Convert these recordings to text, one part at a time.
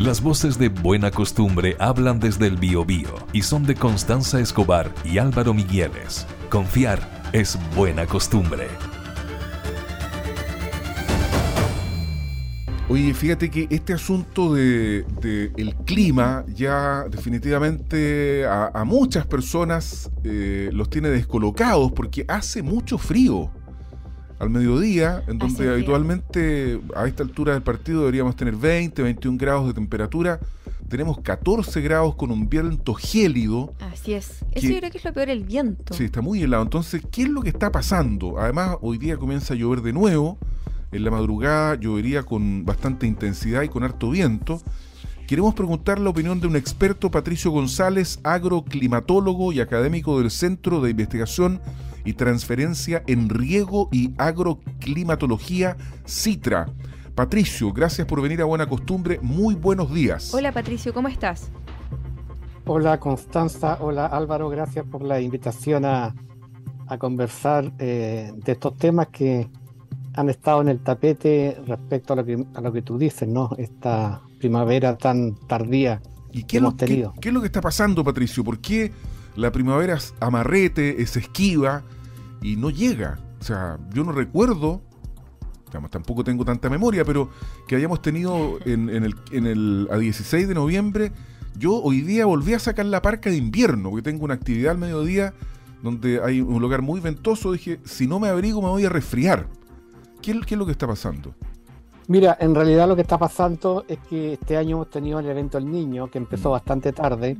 Las voces de Buena Costumbre hablan desde el Biobío y son de Constanza Escobar y Álvaro Migueles. Confiar es buena costumbre. Oye, fíjate que este asunto de, el clima ya definitivamente a, muchas personas eh, los tiene descolocados porque hace mucho frío al mediodía, en donde habitualmente a esta altura del partido deberíamos tener 20, 21 grados de temperatura. Tenemos 14 grados con un viento gélido. Así es. Eso yo creo que es lo peor, el viento. Sí, está muy helado. Entonces, ¿qué es lo que está pasando? Además, hoy día comienza a llover de nuevo. En la madrugada llovería con bastante intensidad y con harto viento. Queremos preguntar la opinión de un experto, Patricio González, agroclimatólogo y académico del Centro de Investigación y Transferencia en Riego y Agroclimatología, CITRA. Patricio, gracias por venir a Buena Costumbre. Muy buenos días. Hola Patricio, ¿cómo estás? Hola Constanza, hola Álvaro, gracias por la invitación a, conversar eh, de estos temas que han estado en el tapete respecto a lo que, a lo que tú dices, ¿no? Esta primavera tan tardía ¿Y qué que hemos tenido. ¿qué, es lo que está pasando, Patricio? ¿Por qué la primavera es amarrete, es esquiva y no llega? O sea, yo no recuerdo, tampoco tengo tanta memoria, pero que hayamos tenido en, el, en el, a 16 de noviembre, yo hoy día volví a sacar la parca de invierno, porque tengo una actividad al mediodía donde hay un lugar muy ventoso, dije, si no me abrigo me voy a resfriar. ¿Qué, es lo que está pasando? Mira, en realidad lo que está pasando es que este año hemos tenido el evento El Niño, que empezó mm. bastante tarde,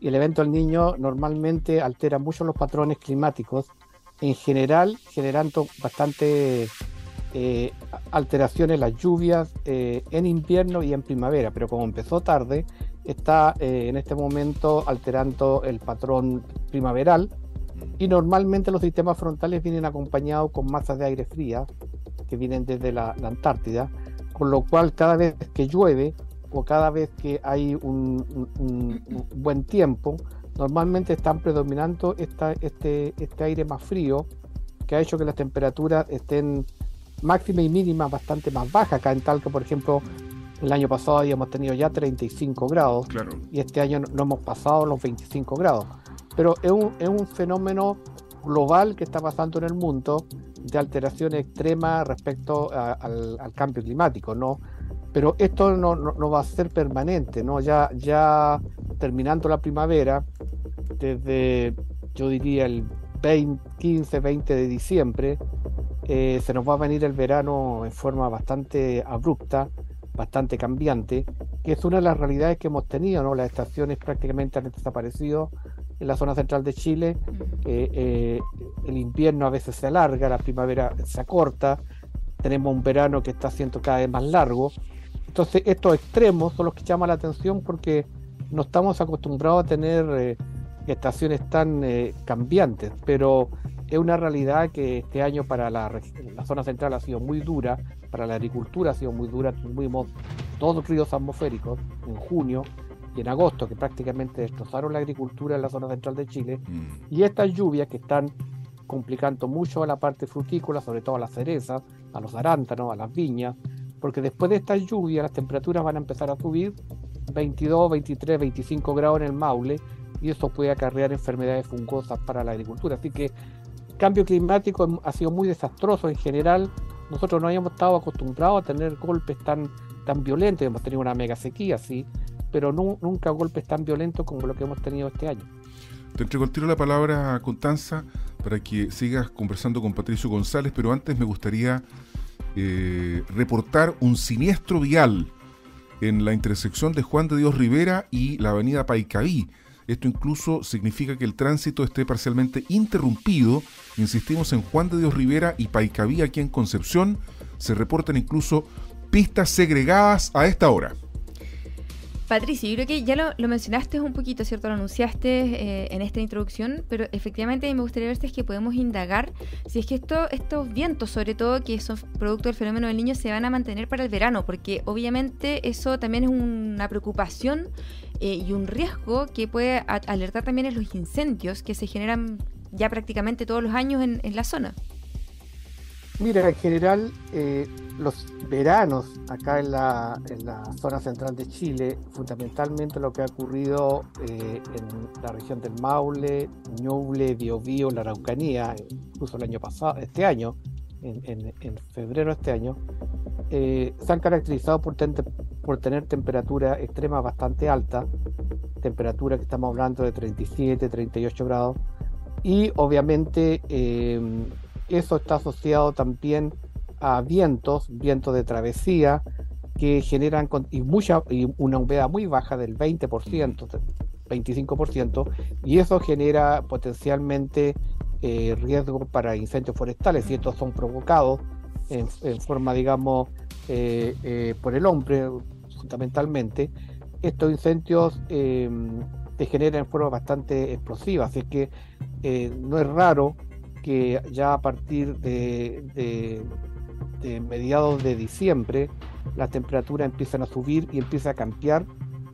y el evento El Niño normalmente altera mucho los patrones climáticos, en general generando bastante eh, alteraciones las lluvias eh, en invierno y en primavera, pero como empezó tarde, está eh, en este momento alterando el patrón primaveral. Y normalmente los sistemas frontales vienen acompañados con masas de aire fría que vienen desde la, Antártida, con lo cual cada vez que llueve o cada vez que hay un, buen tiempo, normalmente están predominando esta, este, este aire más frío que ha hecho que las temperaturas estén máxima y mínima bastante más bajas. Acá en Talca, por ejemplo, el año pasado habíamos tenido ya 35 grados y este año no, hemos pasado los 25 grados. Pero es un, es un fenómeno global que está pasando en el mundo de alteración extrema respecto al, cambio climático, ¿no? Pero esto no, no, va a ser permanente, ¿no? Ya, ya terminando la primavera, desde yo diría el 20, 15, 20 de diciembre, eh, se nos va a venir el verano en forma bastante abrupta, bastante cambiante, que es una de las realidades que hemos tenido, ¿no? Las estaciones prácticamente han desaparecido en la zona central de Chile. Eh, el invierno a veces se alarga, la primavera se acorta, tenemos un verano que está siendo cada vez más largo. Entonces estos extremos son los que llaman la atención porque no estamos acostumbrados a tener eh, estaciones tan eh, cambiantes, pero es una realidad que este año para la, la, zona central ha sido muy dura, para la agricultura ha sido muy dura, tuvimos dos ríos atmosféricos en junio, y en agosto, que prácticamente destrozaron la agricultura en la zona central de Chile, mm. y estas lluvias que están complicando mucho a la parte frutícola, sobre todo a las cerezas, a los arántanos, a las viñas, porque después de estas lluvias las temperaturas van a empezar a subir 22, 23, 25 grados en el Maule, y eso puede acarrear enfermedades fungosas para la agricultura. Así que el cambio climático ha sido muy desastroso en general. Nosotros no habíamos estado acostumbrados a tener golpes tan, tan violentos, hemos tenido una mega sequía, sí, pero nunca golpes tan violentos como lo que hemos tenido este año. Te entrego el tiro la palabra a Constanza para que sigas conversando con Patricio González, pero antes me gustaría eh, reportar un siniestro vial en la intersección de Juan de Dios Rivera y la avenida Paicaí. Esto incluso significa que el tránsito esté parcialmente interrumpido. Insistimos en Juan de Dios Rivera y Paicaví aquí en Concepción. Se reportan incluso pistas segregadas a esta hora. Patricio, yo creo que ya lo, mencionaste un poquito, ¿cierto? Lo anunciaste eh, en esta introducción, pero efectivamente me gustaría ver si es que podemos indagar si es que esto, estos vientos, sobre todo que son producto del fenómeno del niño, se van a mantener para el verano, porque obviamente eso también es una preocupación eh, y un riesgo que puede alertar también en los incendios que se generan ya prácticamente todos los años en, la zona. Mira, en general, eh, los veranos acá en la, en la, zona central de Chile, fundamentalmente lo que ha ocurrido eh, en la región del Maule, Ñuble, Biobío, la Araucanía, incluso el año pasado, este año, en, en, febrero de este año, eh, se han caracterizado por, por tener temperatura extrema bastante alta, temperatura que estamos hablando de 37, 38 grados, y obviamente eh, eso está asociado también a vientos, vientos de travesía, que generan y, mucha, y una humedad muy baja del 20%, 25%, y eso genera potencialmente eh, riesgo para incendios forestales, y estos son provocados en, forma, digamos, eh, eh, por el hombre, fundamentalmente. Estos incendios em, se generan en forma bastante explosiva, así que no es raro que ya a partir de mediados de diciembre, las temperaturas empiezan a subir y empieza a cambiar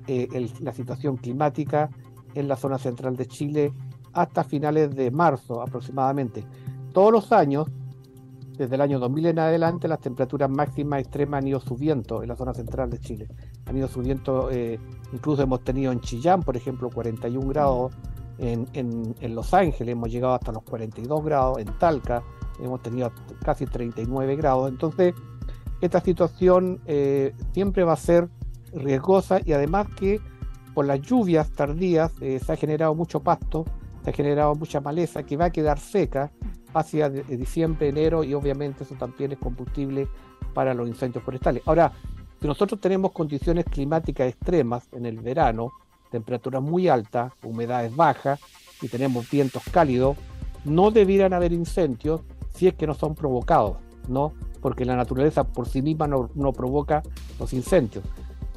eh, la situación climática en la zona central de Chile hasta finales de marzo aproximadamente. Todos los años, desde el año 2000 en adelante, las temperaturas máximas extremas han ido subiendo en la zona central de Chile. Han ido subiendo, eh, incluso hemos tenido en Chillán, por ejemplo, 41 grados, en, Los Ángeles hemos llegado hasta los 42 grados, en Talca hemos tenido casi 39 grados. Entonces, esta situación eh, siempre va a ser riesgosa y además que por las lluvias tardías eh, se ha generado mucho pasto, se ha generado mucha maleza que va a quedar seca hacia diciembre, enero y obviamente eso también es combustible para los incendios forestales. Ahora, si nosotros tenemos condiciones climáticas extremas en el verano, temperaturas muy altas, humedades bajas y tenemos vientos cálidos, no debieran haber incendios si es que no son provocados, ¿no? Porque la naturaleza por sí misma no, provoca los incendios.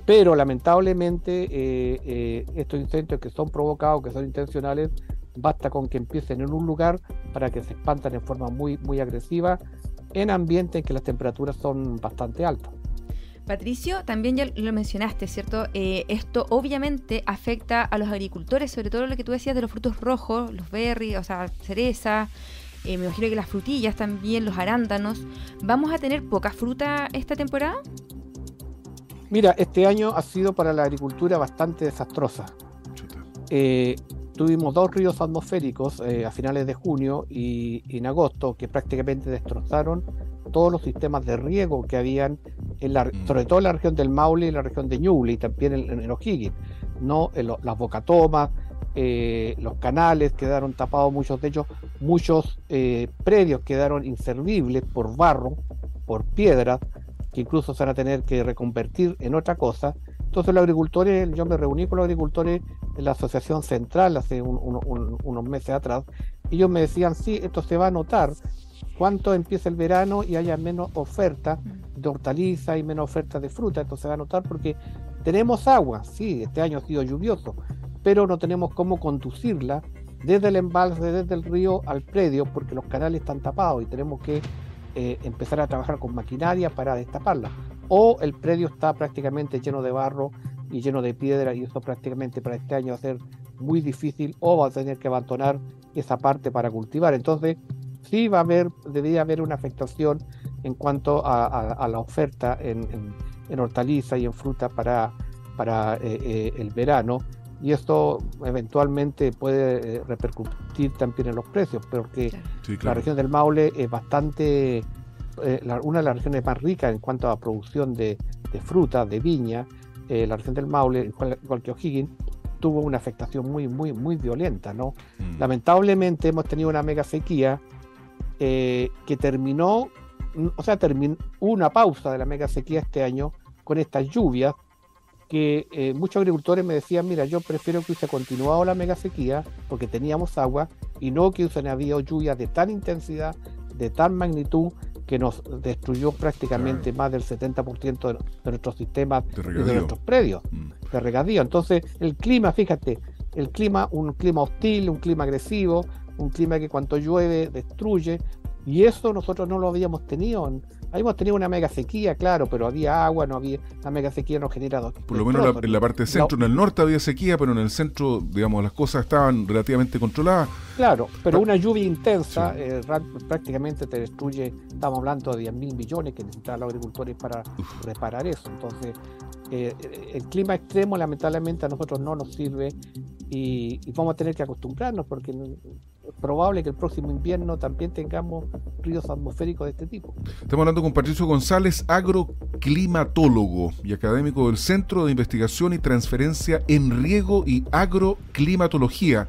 Pero lamentablemente eh, eh, estos incendios que son provocados, que son intencionales, basta con que empiecen en un lugar para que se espantan en forma muy, muy agresiva en ambientes en que las temperaturas son bastante altas. Patricio, también ya lo mencionaste, ¿cierto? Eh, esto obviamente afecta a los agricultores, sobre todo lo que tú decías de los frutos rojos, los berries, o sea, cereza, eh, me imagino que las frutillas también, los arándanos. ¿Vamos a tener poca fruta esta temporada? Mira, este año ha sido para la agricultura bastante desastrosa. Eh, tuvimos dos ríos atmosféricos eh, a finales de junio y, en agosto que prácticamente destrozaron todos los sistemas de riego que habían, en la, mm. sobre todo en la región del Maule y la región de Ñuble y también en, en O'Higgins, ¿no? las bocatomas, eh, los canales quedaron tapados, muchos de ellos, muchos eh, predios quedaron inservibles por barro, por piedras, que incluso se van a tener que reconvertir en otra cosa. Entonces los agricultores, yo me reuní con los agricultores en la Asociación Central hace unos meses atrás, y ellos me decían, sí, esto se va a notar cuánto empieza el verano y haya menos oferta de hortalizas y menos oferta de fruta, esto se va a notar porque tenemos agua, sí, este año ha sido lluvioso, pero no tenemos cómo conducirla desde el embalse, desde el río al predio, porque los canales están tapados y tenemos que eh, empezar a trabajar con maquinaria para destaparla. O el predio está prácticamente lleno de barro y lleno de piedra y eso prácticamente para este año va a ser muy difícil o va a tener que abandonar esa parte para cultivar. Entonces, sí va a haber, debería haber una afectación en cuanto a, la oferta en, en, hortaliza y en fruta para, para eh, eh, el verano y esto eventualmente puede eh, repercutir también en los precios, porque la región del Maule es bastante, eh, una de las regiones más ricas en cuanto a producción de, de fruta, de viña. Eh, la región del Maule, igual, que O'Higgins, tuvo una afectación muy, muy, muy violenta, ¿no? Mm. Lamentablemente hemos tenido una mega sequía que terminó, o sea, terminó una pausa de la mega sequía este año con estas lluvias que eh, muchos agricultores me decían, mira, yo prefiero que hubiese continuado la mega sequía porque teníamos agua y no que hubiesen habido lluvias de tan intensidad, de tan magnitud, que nos destruyó prácticamente más del 70% de, de, nuestros sistemas de, de nuestros predios mm. de regadío. Entonces, el clima, fíjate, el clima, un clima hostil, un clima agresivo, un clima que cuando llueve destruye, y eso nosotros no lo habíamos tenido Habíamos tenido una mega sequía, claro, pero había agua, no había. La mega sequía no genera Por lo menos en la parte centro, en el norte había sequía, pero en el centro, digamos, las cosas estaban relativamente controladas. Claro, pero una lluvia intensa eh, prácticamente te destruye, estamos hablando de 10 mil millones que necesitan los agricultores para reparar eso. Entonces, eh, el clima extremo lamentablemente a nosotros no nos sirve y, vamos a tener que acostumbrarnos porque probable que el próximo invierno también tengamos ríos atmosféricos de este tipo. Estamos hablando con Patricio González, agroclimatólogo y académico del Centro de Investigación y Transferencia en Riego y Agroclimatología.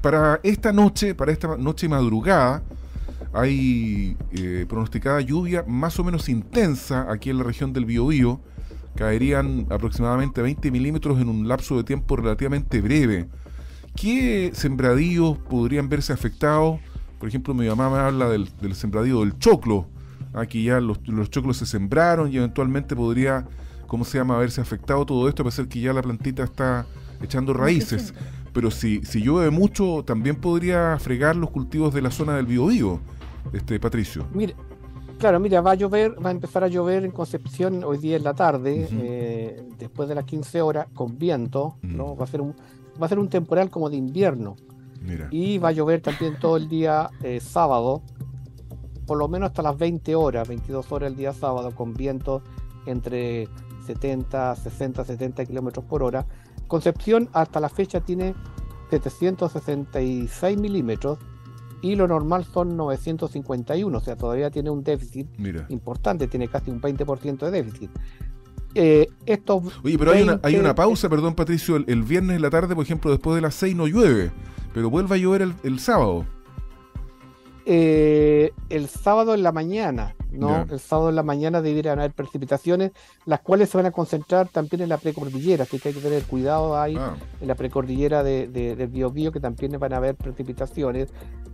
Para esta noche, para esta noche madrugada, hay eh, pronosticada lluvia más o menos intensa aquí en la región del Biobío caerían aproximadamente 20 milímetros en un lapso de tiempo relativamente breve. ¿Qué sembradíos podrían verse afectados? Por ejemplo, mi mamá me habla del, sembradío del choclo. Aquí ya los, choclos se sembraron y eventualmente podría, ¿cómo se llama?, haberse afectado todo esto, a pesar que ya la plantita está echando raíces. Pero si, si llueve mucho, también podría fregar los cultivos de la zona del Biobío, este Patricio. Mire, Claro, mira, va a llover, va a empezar a llover en Concepción hoy día en la tarde, eh, después de las 15 horas, con viento, ¿no? Va a ser un, va a ser un temporal como de invierno. Y va a llover también todo el día eh, sábado, por lo menos hasta las 20 horas, 22 horas el día sábado, con viento entre 70, 60, 70 kilómetros por hora. Concepción hasta la fecha tiene 766 milímetros y lo normal son 951, o sea, todavía tiene un déficit importante, tiene casi un 20% de déficit. Eh, Oye, pero hay, una, hay una pausa, perdón Patricio, el, viernes en la tarde, por ejemplo, después de las 6 no llueve, pero vuelve a llover el sábado. Eh, el sábado en la mañana, ¿no? El sábado en la mañana deberían haber precipitaciones, las cuales se van a concentrar también en la precordillera, así que hay que tener cuidado ahí ah. en la precordillera de, de, del Biobío, que también van a haber precipitaciones.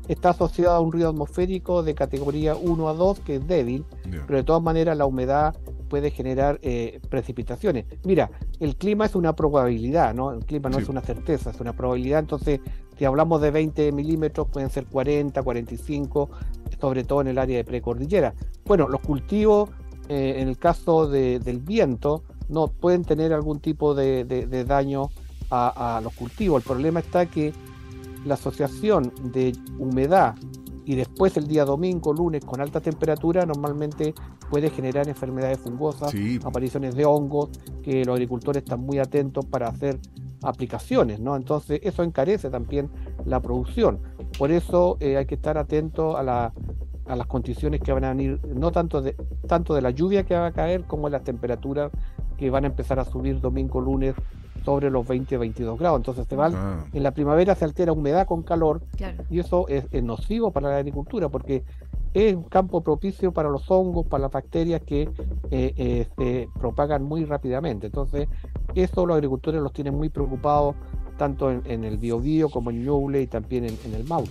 Está asociado a un río atmosférico de categoría 1 a 2, que es débil, pero de todas maneras la humedad puede generar eh, precipitaciones. Mira, el clima es una probabilidad, ¿no? El clima no es una certeza, es una probabilidad. Entonces, si hablamos de 20 milímetros, pueden ser 40, 45, sobre todo en el área de precordillera. Bueno, los cultivos, eh, en el caso del viento, no pueden tener algún tipo de, daño a, a los cultivos. El problema está que la asociación de humedad y después el día domingo, lunes, con alta temperatura, normalmente puede generar enfermedades fungosas, apariciones de hongos, que los agricultores están muy atentos para hacer aplicaciones, ¿no? Entonces eso encarece también la producción. Por eso eh, hay que estar atento a, la, a las condiciones que van a venir, no tanto de, tanto de la lluvia que va a caer como de las temperaturas que van a empezar a subir domingo, lunes, sobre los 20 22 grados. Entonces se va ah. en la primavera se altera humedad con calor y eso es, nocivo para la agricultura porque es un campo propicio para los hongos, para las bacterias que eh, eh, se propagan muy rápidamente. Entonces eso los agricultores los tienen muy preocupados tanto en, el Biobío como en Ñuble y también en, el Maule.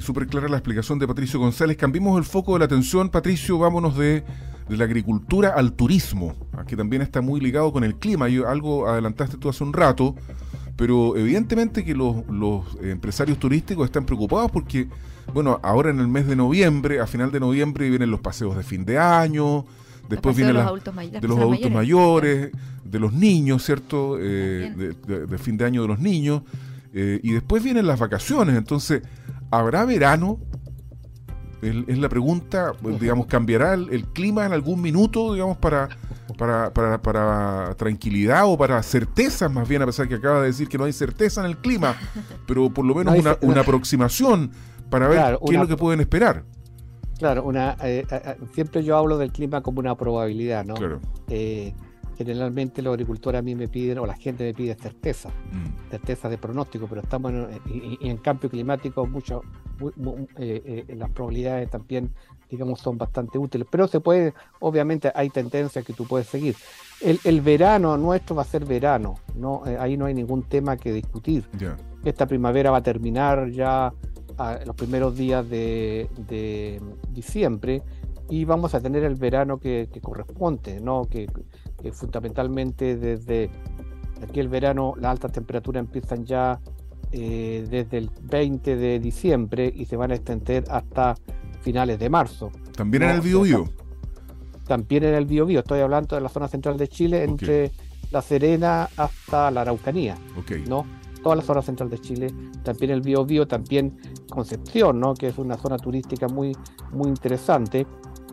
Súper clara la explicación de Patricio González. Cambiemos el foco de la atención, Patricio, vámonos de de la agricultura al turismo, que también está muy ligado con el clima. Yo, algo adelantaste tú hace un rato, pero evidentemente que los, empresarios turísticos están preocupados porque, bueno, ahora en el mes de noviembre, a final de noviembre vienen los paseos de fin de año, después vienen los, adultos, de los adultos mayores, de los niños, ¿cierto? Eh, de, fin de año de los niños, eh, y después vienen las vacaciones, entonces, ¿habrá verano? Es, la pregunta, pues, digamos, ¿cambiará el, clima en algún minuto, digamos, para, para, para, para, tranquilidad o para certeza, más bien, a pesar que acaba de decir que no hay certeza en el clima, pero por lo menos una, una, aproximación para ver qué es lo que pueden esperar? Claro, una, eh, eh, eh, siempre yo hablo del clima como una probabilidad, ¿no? Claro generalmente los agricultores a mí me piden, o la gente me pide certeza, mm. certeza de pronóstico, pero estamos en, en, cambio climático, mucho, eh, eh, las probabilidades también, digamos, son bastante útiles. Pero se puede, obviamente hay tendencias que tú puedes seguir. El, verano nuestro va a ser verano, no eh, ahí no hay ningún tema que discutir. Esta primavera va a terminar ya a los primeros días de, de diciembre y vamos a tener el verano que, corresponde, ¿no? Que, fundamentalmente desde aquí el verano las altas temperaturas empiezan ya eh, desde el 20 de diciembre y se van a extender hasta finales de marzo. También en el Biobío. también en el Biobío. Estoy hablando de la zona central de Chile, entre La Serena hasta la Araucanía. ¿no? Toda la zona central de Chile, también el Biobío, también Concepción, ¿no? que es una zona turística muy, muy interesante.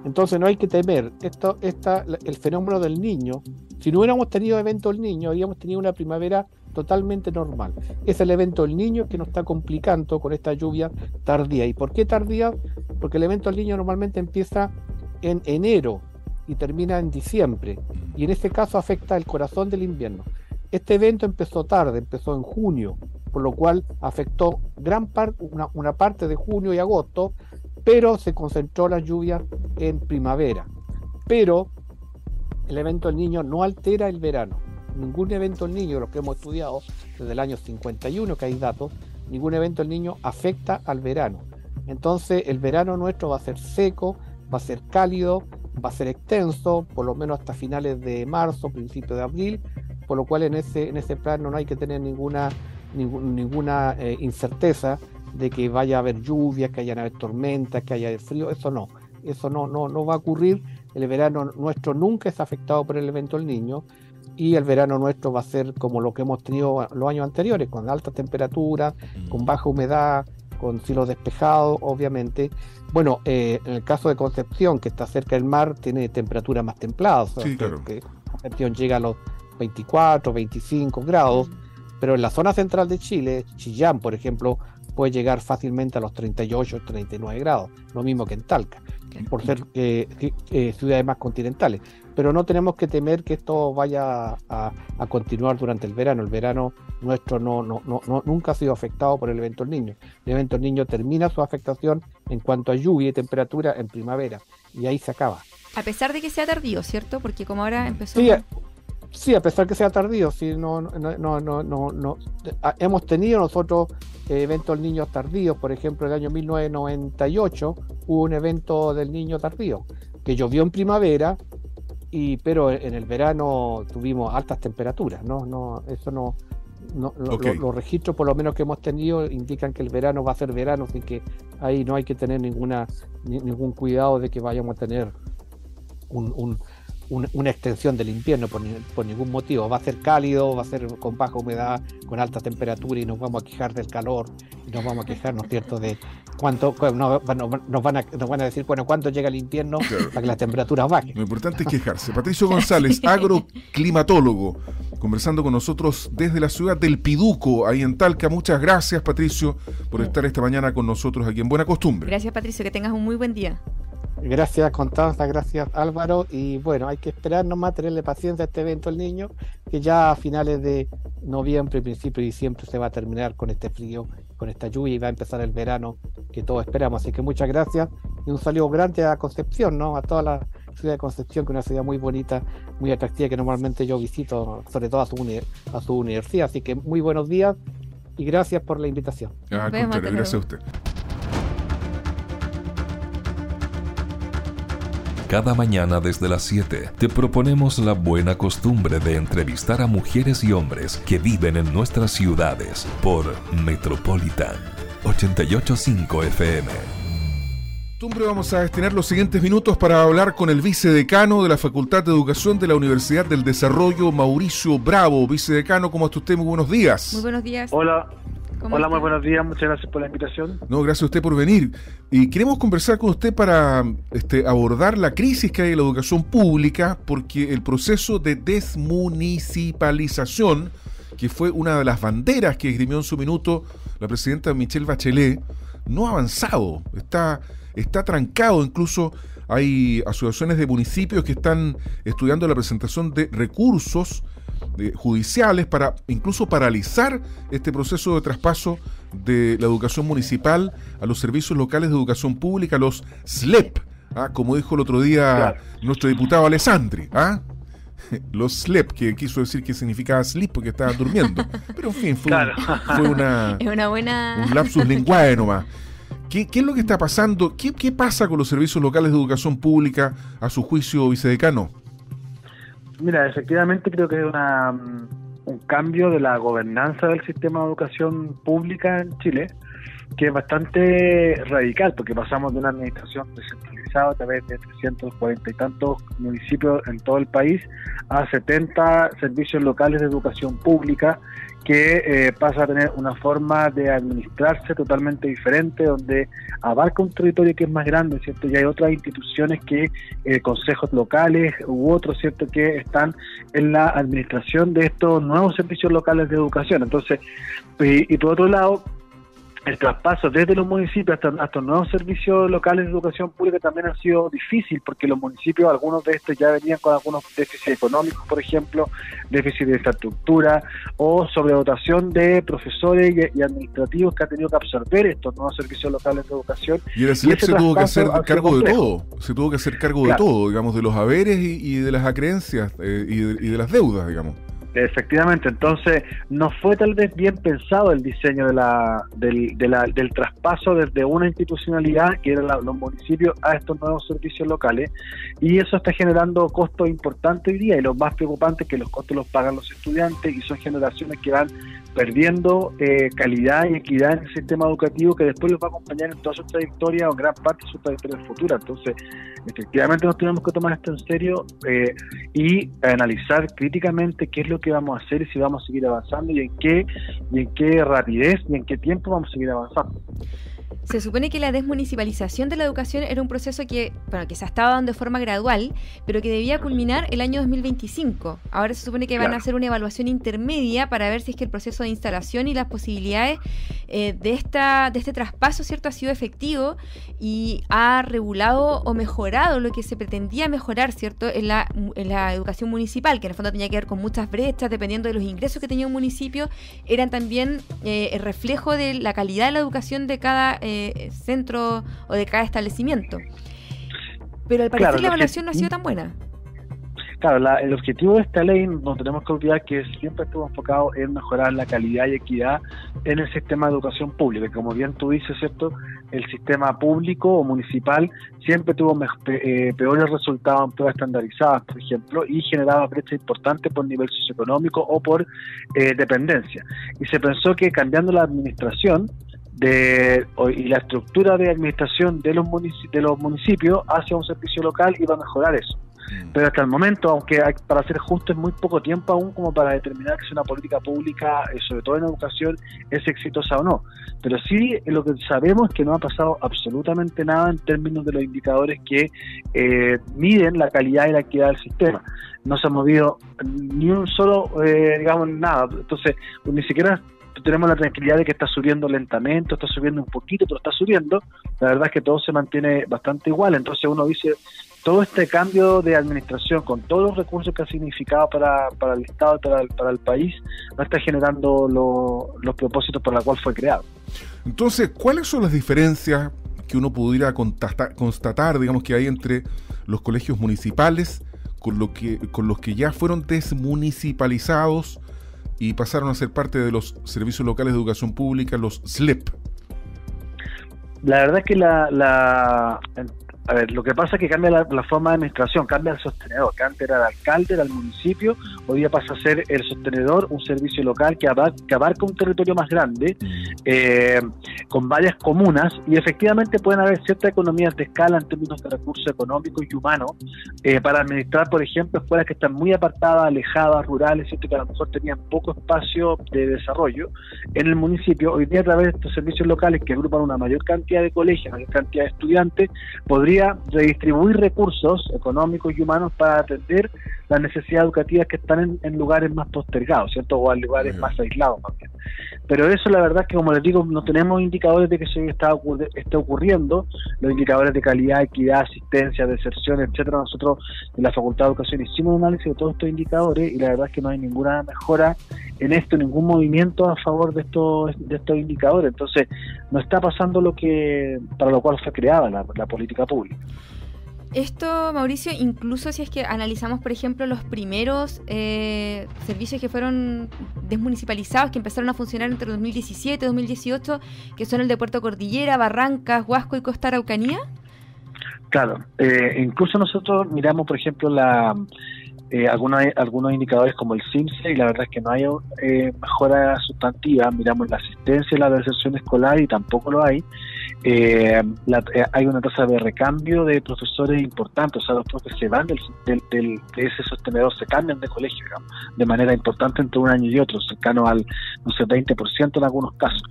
Entonces no hay que temer. Esto, esta, el fenómeno del niño, si no hubiéramos tenido evento del niño, habríamos tenido una primavera totalmente normal. Es el evento del niño que nos está complicando con esta lluvia tardía. ¿Y por qué tardía? Porque el evento del niño normalmente empieza en enero y termina en diciembre. Y en este caso afecta el corazón del invierno. Este evento empezó tarde, empezó en junio, por lo cual afectó gran parte, una, una parte de junio y agosto, pero se concentró la lluvia en primavera. Pero el evento del niño no altera el verano. Ningún evento del niño, los que hemos estudiado desde el año 51, que hay datos, ningún evento del niño afecta al verano. Entonces el verano nuestro va a ser seco, va a ser cálido, va a ser extenso, por lo menos hasta finales de marzo, principio de abril, por lo cual en ese, en ese plano no hay que tener ninguna, ninguna eh, incerteza de que vaya a haber lluvia, que haya haber tormentas, que haya frío, eso no, eso no, no, no va a ocurrir. El verano nuestro nunca es afectado por el evento del niño y el verano nuestro va a ser como lo que hemos tenido los años anteriores, con alta temperatura, con mm. baja humedad, con cielo despejado, obviamente. Bueno, eh, en el caso de Concepción, que está cerca del mar, tiene temperaturas más templadas. sí, claro. Concepción llega a los 24, 25 grados, pero en la zona central de Chile, Chillán, por ejemplo, puede llegar fácilmente a los 38, 39 grados, lo mismo que en Talca, por ser eh, eh, ciudades más continentales. Pero no tenemos que temer que esto vaya a, continuar durante el verano. El verano nuestro no, no, no, nunca ha sido afectado por el evento del niño. El evento del niño termina su afectación en cuanto a lluvia y temperatura en primavera, y ahí se acaba. A pesar de que sea tardío, ¿cierto? Porque como ahora empezó... Sí, a pesar que sea tardío, sí, no, no, no, no, no, hemos tenido nosotros eventos del niño tardíos, por ejemplo, el año 1998 hubo un evento del niño tardío, que llovió en primavera, y pero en el verano tuvimos altas temperaturas, ¿no? no eso no, no los registros por lo menos que hemos tenido indican que el verano va a ser verano, así que ahí no hay que tener ninguna ningún cuidado de que vayamos a tener un una extensión del invierno por, por, ningún motivo. Va a ser cálido, va a ser con baja humedad, con alta temperatura y nos vamos a quejar del calor y nos vamos a quejar, ¿no es cierto?, de cuánto nos, van a, nos van a decir, bueno, cuánto llega el invierno para que las temperaturas bajen. Lo importante es quejarse. Patricio González, agroclimatólogo, conversando con nosotros desde la ciudad del Piduco, ahí en Talca. Muchas gracias, Patricio, por estar esta mañana con nosotros aquí en Buena Costumbre. Gracias, Patricio, que tengas un muy buen día. Gracias Constanza, gracias Álvaro y bueno, hay que esperar nomás, tenerle paciencia a este evento al niño, que ya a finales de noviembre, principio de diciembre se va a terminar con este frío, con esta lluvia y va a empezar el verano que todos esperamos. Así que muchas gracias y un saludo grande a Concepción, ¿no? A toda la ciudad de Concepción, que es una ciudad muy bonita, muy atractiva, que normalmente yo visito, sobre todo a su, a su universidad. Así que muy buenos días y gracias por la invitación. Ah, gracias a usted. Cada mañana desde las 7 te proponemos la buena costumbre de entrevistar a mujeres y hombres que viven en nuestras ciudades por Metropolitan 885 FM. Vamos a destinar los siguientes minutos para hablar con el vicedecano de la Facultad de Educación de la Universidad del Desarrollo, Mauricio Bravo. Vicedecano, ¿cómo está usted? Muy buenos días. Muy buenos días. Hola, Hola, muy buenos días, muchas gracias por la invitación. No, gracias a usted por venir. Y queremos conversar con usted para este, abordar la crisis que hay en la educación pública, porque el proceso de desmunicipalización, que fue una de las banderas que esgrimió en su minuto la presidenta Michelle Bachelet, no ha avanzado, está, está trancado, incluso hay asociaciones de municipios que están estudiando la presentación de recursos judiciales para incluso paralizar este proceso de traspaso de la educación municipal a los servicios locales de educación pública, los SLEP, ¿ah? como dijo el otro día nuestro diputado Alessandri. ¿ah? Los SLEP, que quiso decir que significaba sleep porque estaba durmiendo. Pero en fin, fue, una, buena... un lapsus linguae nomás. ¿Qué, ¿Qué, es lo que está pasando? ¿Qué, ¿Qué pasa con los servicios locales de educación pública a su juicio, vicedecano? Mira, efectivamente creo que es una, mm, un cambio de la gobernanza del sistema de educación pública en Chile que es bastante radical porque pasamos de una administración descentralizada descentralizado a través de 340 y tantos municipios en todo el país a 70 servicios locales de educación pública que eh, pasa a tener una forma de administrarse totalmente diferente, donde abarca un territorio que es más grande, ¿cierto? Y hay otras instituciones que, eh, consejos locales u otros, ¿cierto?, que están en la administración de estos nuevos servicios locales de educación. Entonces, y por otro lado, el traspaso desde los municipios hasta, hasta nuevos servicios locales de educación pública también ha sido difícil porque los municipios, algunos de estos ya venían con algunos déficits económicos, por ejemplo, déficit de infraestructura o sobredotación de profesores y, administrativos que han tenido que absorber estos nuevos servicios locales de educación. Y el se tuvo que hacer cargo de todo, se tuvo que hacer cargo de todo, digamos, de los haberes y, de las acreencias eh, y de las deudas, digamos. Efectivamente, entonces no fue tal vez bien pensado el diseño de la, del, del traspaso desde una institucionalidad, que eran los municipios, a estos nuevos servicios locales, y eso está generando costos importantes hoy día, y lo más preocupante es que los costos los pagan los estudiantes y son generaciones que van perdiendo eh, calidad y equidad en el sistema educativo que después los va a acompañar en toda su trayectoria o gran parte de su trayectoria futura. Entonces, efectivamente nos tenemos que tomar esto en serio eh, y analizar críticamente qué es lo que vamos a hacer y si vamos a seguir avanzando y en qué, y en qué rapidez y en qué tiempo vamos a seguir avanzando. Se supone que la desmunicipalización de la educación era un proceso que, bueno, que se estaba dando de forma gradual, pero que debía culminar el año 2025. Ahora se supone que van a hacer una evaluación intermedia para ver si es que el proceso de instalación y las posibilidades eh, de, esta, de este traspaso cierto ha sido efectivo y ha regulado o mejorado lo que se pretendía mejorar cierto en la, en la educación municipal, que en el fondo tenía que ver con muchas brechas dependiendo de los ingresos que tenía un municipio, eran también eh, el reflejo de la calidad de la educación de cada eh, centro o de cada establecimiento. Pero al parecer la evaluación no ha sido tan buena. Claro, el objetivo de esta ley, no tenemos que olvidar que siempre estuvo enfocado en mejorar la calidad y equidad en el sistema de educación pública. Como bien tú dices, ¿cierto? El sistema público o municipal siempre tuvo eh, peores resultados en pruebas estandarizadas, por ejemplo, y generaba brechas importantes por nivel socioeconómico o por eh, dependencia. Y se pensó que cambiando la administración, de, y la estructura de administración de los, de los municipios hacia un servicio local iba a mejorar eso. Mm. Pero hasta el momento, aunque hay, para ser justo es muy poco tiempo aún como para determinar si una política pública, eh, sobre todo en educación, es exitosa o no. Pero sí lo que sabemos es que no ha pasado absolutamente nada en términos de los indicadores que eh, miden la calidad y la equidad del sistema. No se ha movido ni un solo, eh, digamos, nada. Entonces, ni siquiera tenemos la tranquilidad de que está subiendo lentamente, está subiendo un poquito, pero está subiendo. La verdad es que todo se mantiene bastante igual. Entonces uno dice, todo este cambio de administración, con todos los recursos que ha significado para, para el Estado y para para el país, no está generando los propósitos por los cuales fue creado. Entonces, ¿cuáles son las diferencias que uno pudiera constatar, digamos, que hay entre los colegios municipales con, lo que, con los que ya fueron desmunicipalizados y pasaron a ser parte de los servicios locales de educación pública, los SLEP. La verdad es que la, la, a ver, lo que pasa es que cambia la, forma de administración, cambia el sostenedor, que antes era el alcalde, era el municipio, hoy día pasa a ser el sostenedor, un servicio local que abarca, un territorio más grande, eh, con varias comunas, y efectivamente pueden haber ciertas economías de escala en términos de recursos económicos y humanos, eh, para administrar, por ejemplo, escuelas que están muy apartadas, alejadas, rurales, ¿cierto? que a lo mejor tenían poco espacio de desarrollo en el municipio. Hoy día a través de estos servicios locales que agrupan una mayor cantidad de colegios, mayor cantidad de estudiantes, podría redistribuir recursos económicos y humanos para atender las necesidades educativas que están en, lugares más postergados, ¿cierto? O en lugares más aislados también. Pero eso la verdad es que, como les digo, no tenemos indicadores de que eso está, esté ocurriendo, los indicadores de calidad, equidad, asistencia, deserción, etcétera. Nosotros en la Facultad de Educación hicimos un análisis de todos estos indicadores y la verdad es que no hay ninguna mejora en esto, ningún movimiento a favor de estos, de estos indicadores. Entonces, no está pasando lo que para lo cual fue creada la política pública. Esto, Mauricio, incluso si es que analizamos, por ejemplo, los primeros eh, servicios que fueron desmunicipalizados, que empezaron a funcionar entre 2017 y 2018, que son el de Puerto Cordillera, Barrancas, Huasco y Costa Araucanía. Claro, eh, incluso nosotros miramos, por ejemplo, la eh, algunos, algunos indicadores como el CIMSE y la verdad es que no hay eh, mejora sustantiva. Miramos la asistencia y la deserción escolar y tampoco lo hay. Eh, hay una tasa de recambio de profesores importante, o sea, los profesores se van del, del, de ese sostenedor, se cambian de colegio de manera importante entre un año y otro, cercano al, no sé, 20% en algunos casos.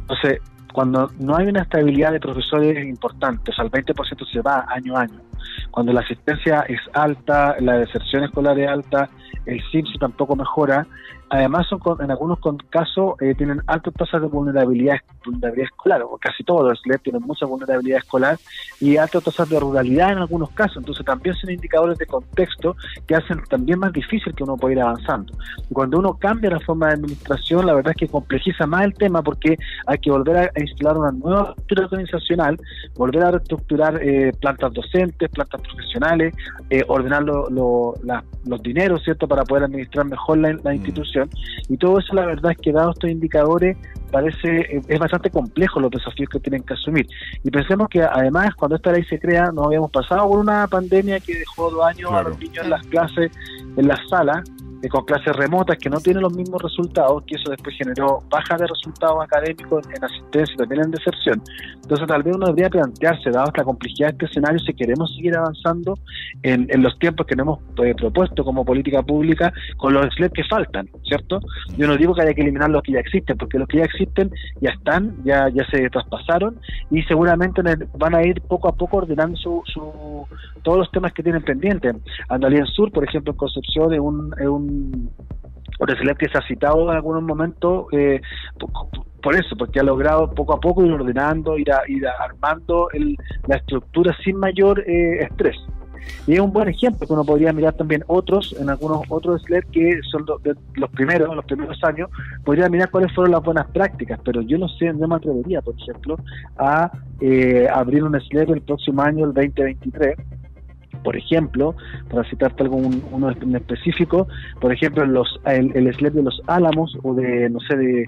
Entonces, cuando no hay una estabilidad de profesores importante, o sea, el 20% se va año a año, cuando la asistencia es alta, la deserción escolar es alta, el CIMSI tampoco mejora, además son en algunos casos eh, tienen altas tasas de vulnerabilidad, escolar, o casi todos los tienen mucha vulnerabilidad escolar y altas tasas de ruralidad en algunos casos, entonces también son indicadores de contexto que hacen también más difícil que uno pueda ir avanzando. Cuando uno cambia la forma de administración, la verdad es que complejiza más el tema porque hay que volver a instalar una nueva estructura organizacional, volver a reestructurar eh, plantas docentes, plantas profesionales, eh, ordenar los dineros, ¿cierto?, para poder administrar mejor la, la mm. institución y todo eso la verdad es que dado estos indicadores parece eh, es bastante complejo los desafíos que tienen que asumir. Y pensemos que además cuando esta ley se crea no habíamos pasado por una pandemia que dejó dos años a los niños en las clases, en las salas, con clases remotas que no tienen los mismos resultados, que eso después generó baja de resultados académicos en, asistencia y también en deserción. Entonces tal vez uno debería plantearse, dado esta complejidad de este escenario, si queremos seguir avanzando en, los tiempos que nos hemos eh, propuesto como política pública con los SLEP que faltan, ¿cierto? Yo no digo que haya que eliminar los que ya existen, porque los que ya existen ya están, ya, ya se traspasaron y seguramente van a ir poco a poco ordenando su, todos los temas que tienen pendientes. Andalien Sur, por ejemplo, en Concepción es un, que se ha citado en algunos momentos eh, por, eso, porque ha logrado poco a poco ir ordenando, ir, armando la estructura sin mayor eh, estrés. Y es un buen ejemplo que uno podría mirar también otros, en algunos otros SLED que son los primeros, los primeros años, podría mirar cuáles fueron las buenas prácticas, pero yo no sé, no me atrevería, por ejemplo, a eh, abrir un SLED el próximo año, el 2023, por ejemplo, para citarte algún uno en específico, por ejemplo, los, el, el SLEP de los Álamos o de, no sé, de,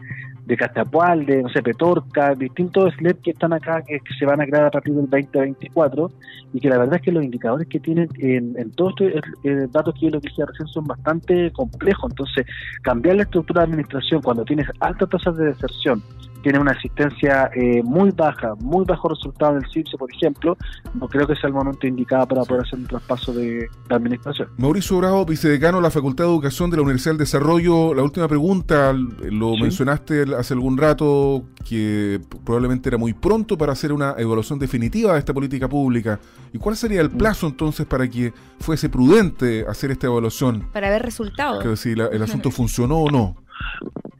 de Catapual, de, no sé, Petorca, distintos SLEP que están acá, que, se van a crear a partir del 2024, y que la verdad es que los indicadores que tienen en, en todos estos eh, datos que yo les dije recién son bastante complejos. Entonces, cambiar la estructura de administración cuando tienes altas tasas de deserción, tiene una asistencia eh, muy baja, muy bajo resultado en el CIPSE, por ejemplo, no creo que sea el momento indicado para poder hacer un traspaso de, administración. Mauricio Bravo, vicedecano de la Facultad de Educación de la Universidad del Desarrollo. La última pregunta, lo mencionaste hace algún rato, que probablemente era muy pronto para hacer una evaluación definitiva de esta política pública. ¿Y cuál sería el plazo entonces para que fuese prudente hacer esta evaluación? Para ver resultados. Que si el asunto funcionó o no.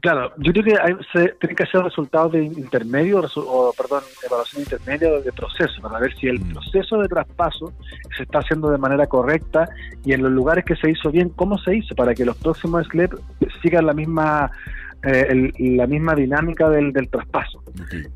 Claro, yo creo que hay, se, tienen que ser resultados de intermedio, o perdón, evaluación intermedia de proceso, para ver si el mm. proceso de traspaso se está haciendo de manera correcta y en los lugares que se hizo bien, cómo se hizo, para que los próximos SLEP sigan la misma eh, la misma dinámica del, del traspaso.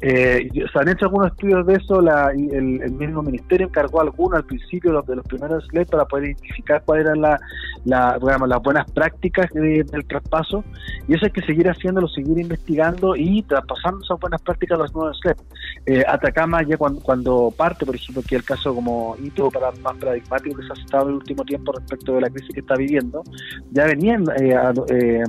Eh, se han hecho algunos estudios de eso, la, el, el, mismo ministerio encargó algunos al principio de los, de los primeros SLED para poder identificar cuáles eran la, la, digamos, las buenas prácticas del traspaso y eso hay que seguir haciéndolo, seguir investigando y traspasando esas buenas prácticas a los nuevos SLED. Eh, Atacama ya cuando, parte, por ejemplo, que el caso como hito para, más paradigmático que se ha citado en el último tiempo respecto de la crisis que está viviendo, ya venían eh,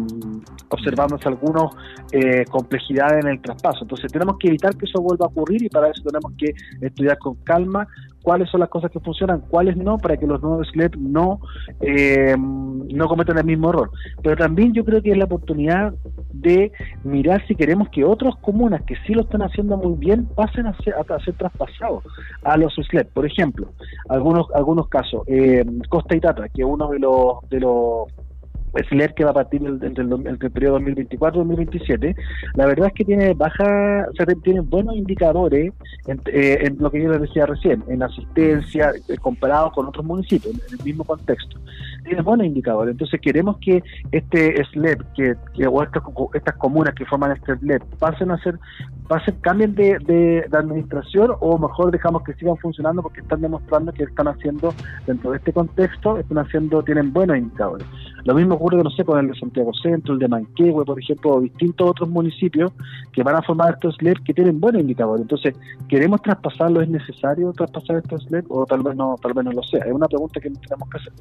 observándose algunas eh, complejidades en el traspaso. Entonces tenemos que evitar que eso vuelva a ocurrir y para eso tenemos que estudiar con calma cuáles son las cosas que funcionan, cuáles no, para que los nuevos SLEP no, eh, no cometan el mismo error. Pero también yo creo que es la oportunidad de mirar si queremos que otras comunas que sí lo están haciendo muy bien pasen a ser, a ser traspasados a los SLEP. Por ejemplo, algunos algunos casos, eh, Costa y Tata, que es uno de los de los es leer que va a partir entre el, periodo 2024-2027, la verdad es que tiene baja, o sea, tiene buenos indicadores eh, en, lo que yo les decía recién, en asistencia, eh, comparado con otros municipios, en el mismo contexto. Tiene buenos indicadores. Entonces queremos que este SLEP, que, o estas, comunas que forman este SLEP, pasen a ser, pasen, cambien de, de, administración o mejor dejamos que sigan funcionando porque están demostrando que están haciendo, dentro de este contexto, están haciendo, tienen buenos indicadores. Lo mismo ocurre, no sé, con el de Santiago Centro, el de Manquehue, por ejemplo, o distintos otros municipios que van a formar estos SLEP que tienen buenos indicadores. Entonces, ¿queremos traspasarlo? ¿Es necesario traspasar estos SLEP? O tal vez no, tal vez no lo sea. Es una pregunta que tenemos que hacer.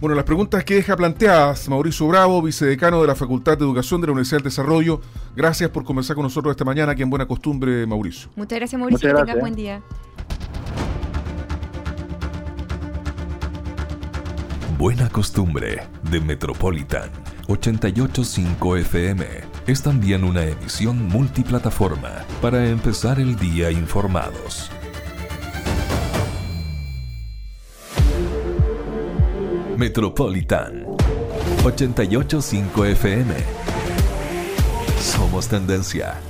Bueno, las preguntas que deja planteadas Mauricio Bravo, vicedecano de la Facultad de Educación de la Universidad del Desarrollo. Gracias por conversar con nosotros esta mañana aquí en Buena Costumbre, Mauricio. Muchas gracias, Mauricio. Muchas que tengas gracias. buen día. Buena Costumbre de Metropolitan 885 FM es también una emisión multiplataforma para empezar el día informados. Metropolitan 885 FM. Somos tendencia.